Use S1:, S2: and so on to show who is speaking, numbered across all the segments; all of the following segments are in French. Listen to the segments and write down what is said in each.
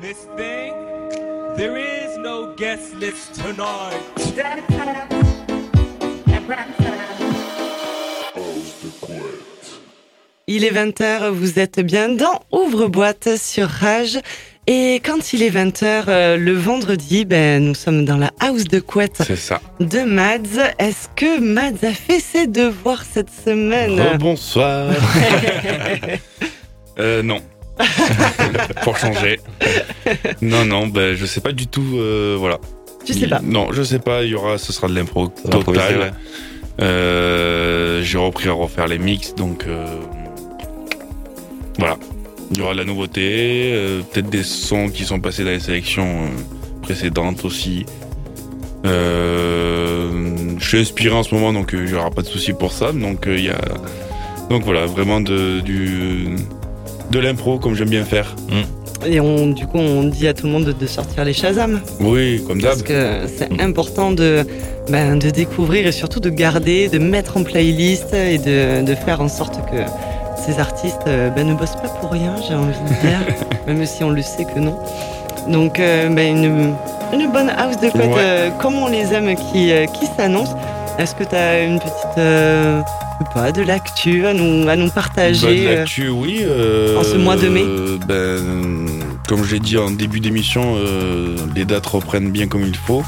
S1: Miss Thing, there is no guest list tonight.
S2: Il est 20h, vous êtes bien dans Ouvre-boîte sur Rage. Et quand il est 20h euh, le vendredi, ben, nous sommes dans la house de couette
S3: C'est ça.
S2: de Mads. Est-ce que Mads a fait ses devoirs cette semaine?
S3: Bonsoir. euh, non. Pour changer. Non, non, ben, je sais pas du tout. euh, voilà.
S2: Tu sais pas.
S3: Non, je sais pas. Il y aura, ce sera de l'impro
S4: va improviser,
S3: total. Euh, J'ai repris à refaire les mix, donc euh, voilà. Il y aura de la nouveauté, euh, peut-être des sons qui sont passés dans les sélections euh, précédentes aussi. Euh, je suis inspiré en ce moment, donc euh, il n'y aura pas de souci pour ça. Donc euh, il y a, donc voilà, vraiment de du de l'impro comme j'aime bien faire.
S2: Et on, du coup, on dit à tout le monde de, sortir les Shazam.
S3: Oui, comme d'hab.
S2: Parce que c'est important de, ben, de découvrir et surtout de garder, de mettre en playlist et de, de faire en sorte que ces artistes euh, ben, ne bossent pas pour rien, j'ai envie de dire, même si on le sait que non. Donc, euh, ben, une, une bonne house de couette,
S3: Ouais.
S2: euh, comme on les aime, qui, euh, qui s'annonce. Est-ce que tu as une petite. Pas, de l'actu à nous, à nous
S3: Bah,
S2: partager
S3: de
S2: euh,
S3: l'actu, oui. euh,
S2: en ce mois de mai
S3: ben, Comme j'ai dit en début d'émission, euh, les dates reprennent bien comme il faut.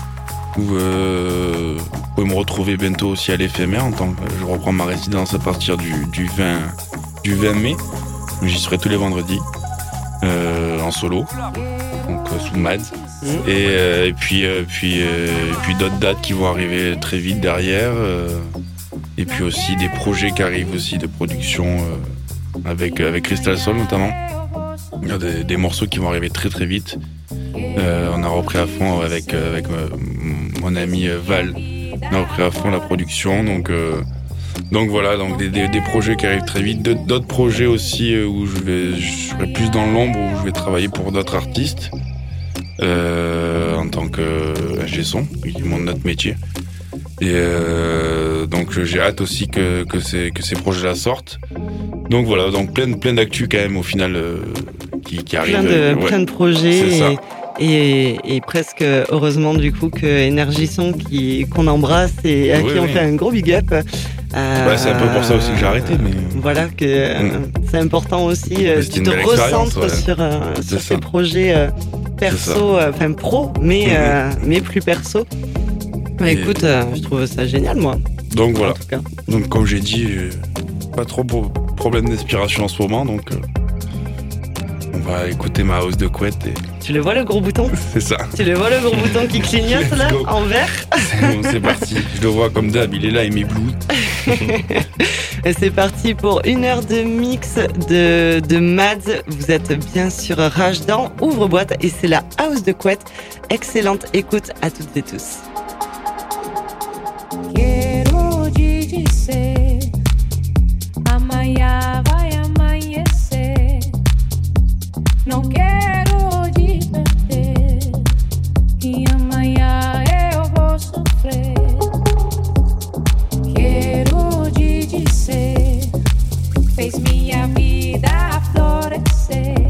S3: Vous, pouvez me retrouver bientôt aussi à l'éphémère. En tant que, je reprends ma résidence à partir du, du 20, du 20 mai. J'y serai tous les vendredis en solo, donc sous Mads.
S2: Mhm.
S3: Et, euh, et puis, euh, puis, euh, et puis d'autres dates qui vont arriver très vite derrière. Euh, et puis aussi des projets qui arrivent aussi de production euh, avec, avec Crystal Soul notamment. Il y a des, morceaux qui vont arriver très très vite. Euh, on a repris à fond avec, euh, avec euh, mon ami euh, Val. On a repris à fond la production. Donc, euh, donc voilà, donc des, des, projets qui arrivent très vite. D'autres projets aussi euh, où je vais je serai plus dans l'ombre, où je vais travailler pour d'autres artistes. euh, en tant que ingé qui est mon notre métier. Et euh, donc j'ai hâte aussi que, que, ces, que ces projets-là sortent. Donc voilà, donc plein, plein d'actu quand même au final euh, qui, qui arrivent.
S2: plein de,
S3: euh, ouais.
S2: plein de projets
S3: C'est ça.
S2: et, et, presque heureusement du coup que Énergie Son qui qu'on embrasse et à
S3: Oui,
S2: qui on
S3: oui.
S2: fait un gros big up. euh,
S3: c'est un peu pour ça aussi que j'ai arrêté, mais-
S2: voilà que euh,
S3: Mm.
S2: c'est important aussi. euh,
S3: Mais
S2: tu te recentres
S3: ouais.
S2: sur euh, sur tes projets euh, perso, euh, enfin pro, mais
S3: Mhm.
S2: euh, mais plus perso. Bah, écoute, euh, je trouve ça génial moi.
S3: Donc voilà.
S2: En tout cas.
S3: Donc comme j'ai dit, pas trop de problème d'inspiration en ce moment, donc euh, on va écouter ma hausse de couette et
S2: Tu le vois le gros bouton
S3: c'est ça.
S2: Tu le vois le gros bouton qui clignote là en vert
S3: C'est bon, c'est parti. Je le vois comme d'hab, il est là, il m'éblouit.
S2: Et c'est parti pour une heure de mix de, de Mads. Vous êtes bien sur Rage dans Ouvre-boîte et c'est la house de couette. Excellente écoute à toutes et tous.
S5: Fez minha vida florescer.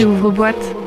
S6: Rage.
S5: J'ouvre boîte.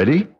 S7: Ready?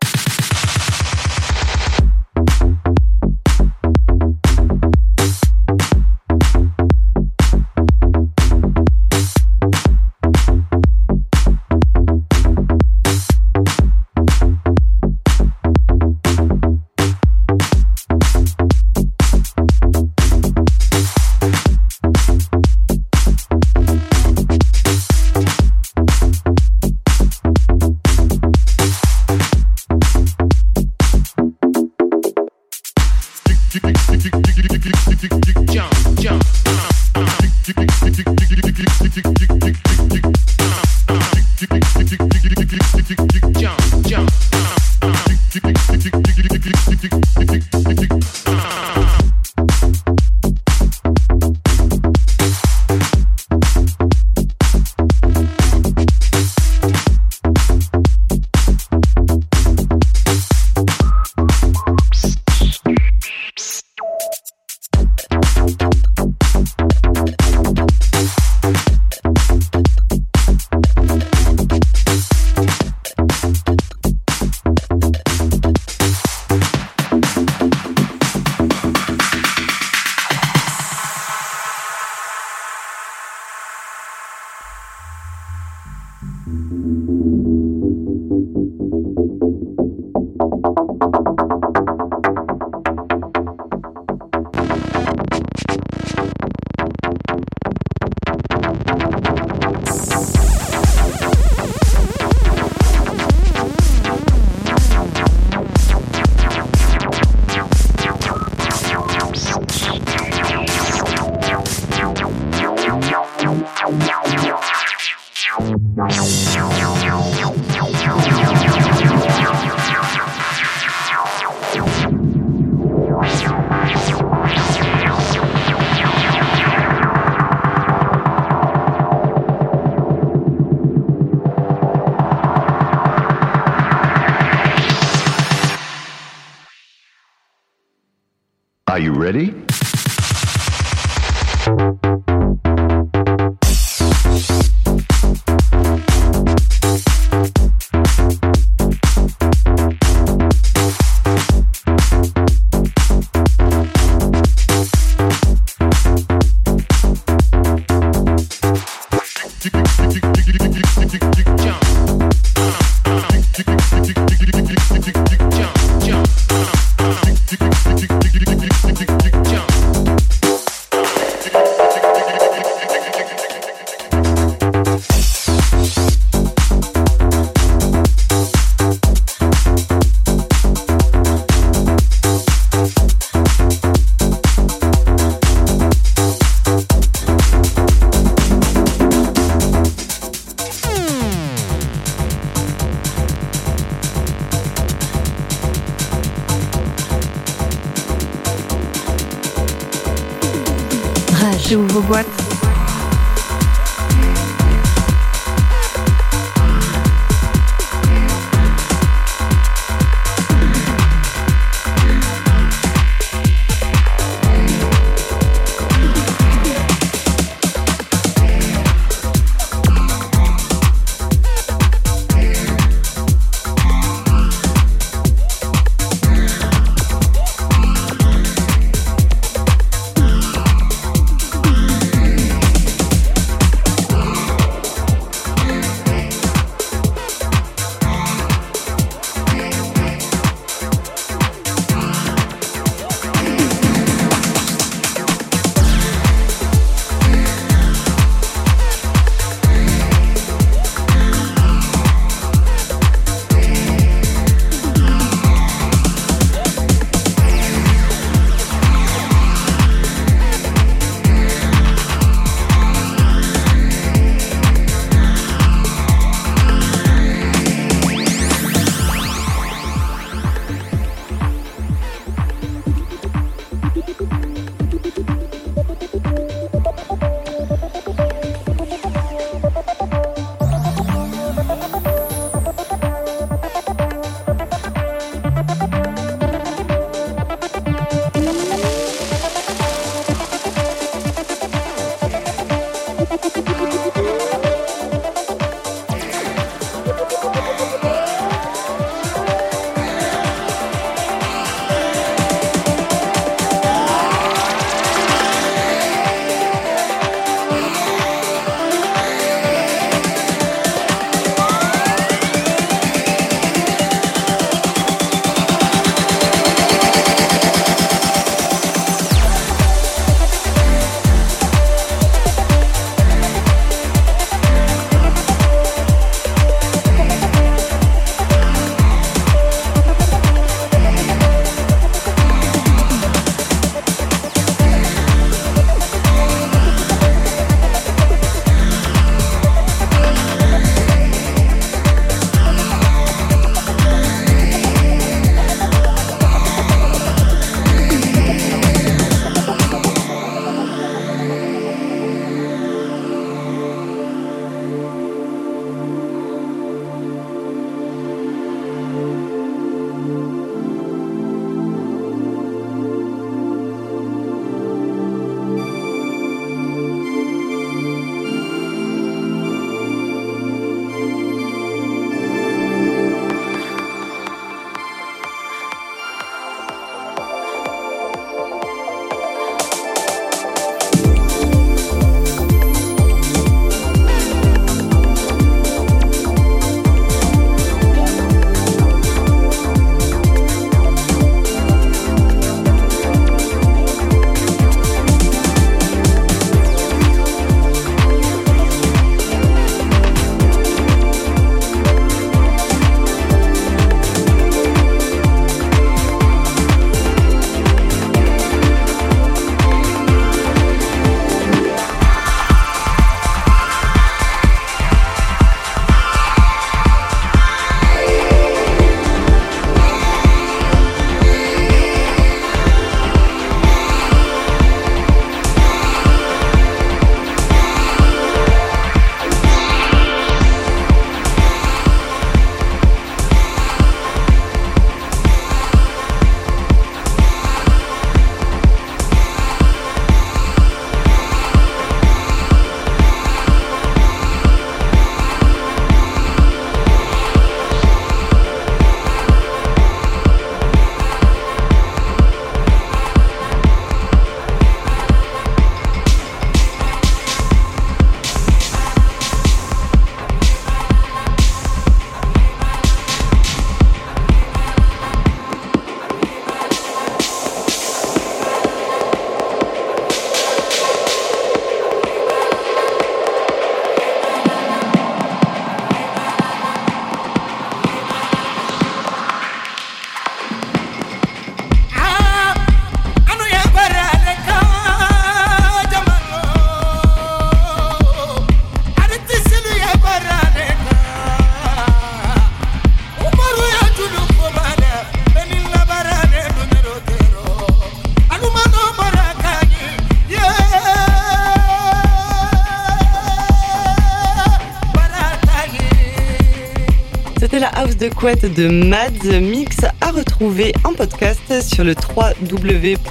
S2: Couette de Mads Mix à retrouver en podcast sur le www.rage.fr,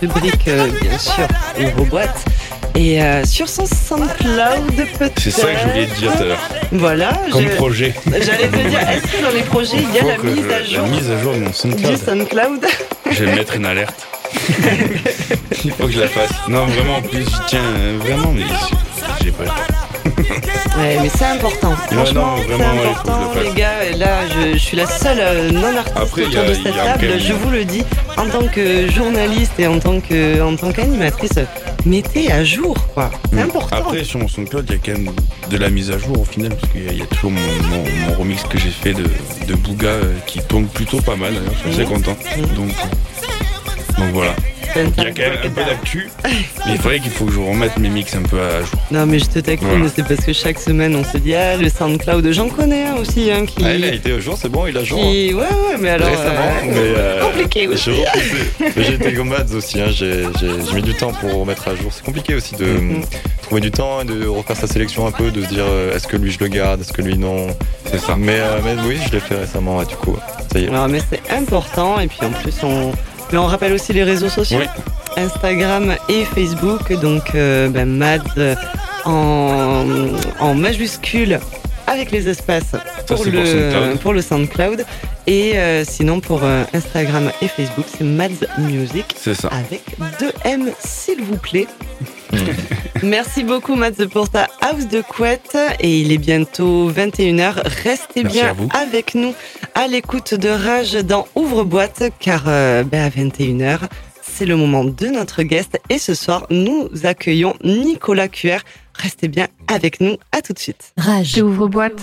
S2: rubrique euh, bien sûr ouvre-boîte. Et euh, sur son SoundCloud peut-être.
S3: C'est ça que je voulais te dire tout à l'heure.
S2: Voilà.
S3: Comme projet.
S2: J'allais te dire, est-ce que dans les projets, il y a la mise
S3: je-
S2: à jour
S3: La mise à jour de mon
S2: du
S3: SoundCloud.
S2: SoundCloud
S3: Je vais mettre une alerte. Il faut que je la fasse. Non, vraiment, en plus, je tiens, euh, vraiment, mais j'ai pas le temps.
S2: Ouais, mais c'est important. Franchement, c'est
S3: ouais,
S2: important,
S3: le
S2: les gars. Et Là, je, je suis la seule euh, non-artiste autour
S3: a-
S2: de cette table. Je vous le dis, en tant que journaliste et en tant que en tant qu'animatrice, mettez à jour, quoi. C'est important.
S3: Après, sur mon SoundCloud, il y a quand même de la mise à jour au final, parce qu'il y a- il y, a toujours mon, mon, mon remix que j'ai fait de, de Bouga euh, qui tourne plutôt pas mal, je suis assez content. Donc, euh, donc voilà. Il y a quand même un peu d'actu, mais il faudrait qu'il faut que je remette mes mix un peu à jour.
S2: Non, mais je te taquine,
S3: Voilà.
S2: c'est parce que chaque semaine, on se dit, ah, le SoundCloud, j'en connais un aussi, hein, qui.
S8: Ah, il a été au jour, c'est bon, il a jour. hein.
S2: qui- Ouais, ouais, mais alors.
S8: Récemment,
S2: euh,
S8: mais euh,
S2: compliqué aussi.
S8: j'ai repoussé. Mais j'ai été comme Mads aussi, hein, j'ai mis du temps pour remettre à jour. C'est compliqué aussi de
S2: Mhm.
S8: trouver du temps et de refaire sa sélection un peu, de se dire euh, est-ce que lui je le garde, est-ce que lui non.
S3: C'est ça.
S8: Mais, euh, mais oui, je l'ai fait récemment, et du coup, ça y est.
S2: Non, mais c'est important. Et puis en plus, on, mais on rappelle aussi les réseaux sociaux
S3: Oui.
S2: Instagram et Facebook. Donc, euh, ben, Mads euh, en, en majuscule avec les espaces pour, le,
S3: SoundCloud.
S2: pour le SoundCloud. Et euh, sinon, pour euh, Instagram et Facebook, c'est Mads Music
S3: C'est ça.
S2: avec deux M, s'il vous plaît. Merci beaucoup, Mads, pour ta house de couette. Et il est bientôt 21h. Restez
S3: Merci
S2: bien avec nous à l'écoute de Rage dans Ouvre-boîte, car euh, ben, à 21h, c'est le moment de notre guest. Et ce soir, nous accueillons Nicolas QR. Restez bien avec nous. À tout de suite.
S6: Rage.
S9: J'ouvre boîte.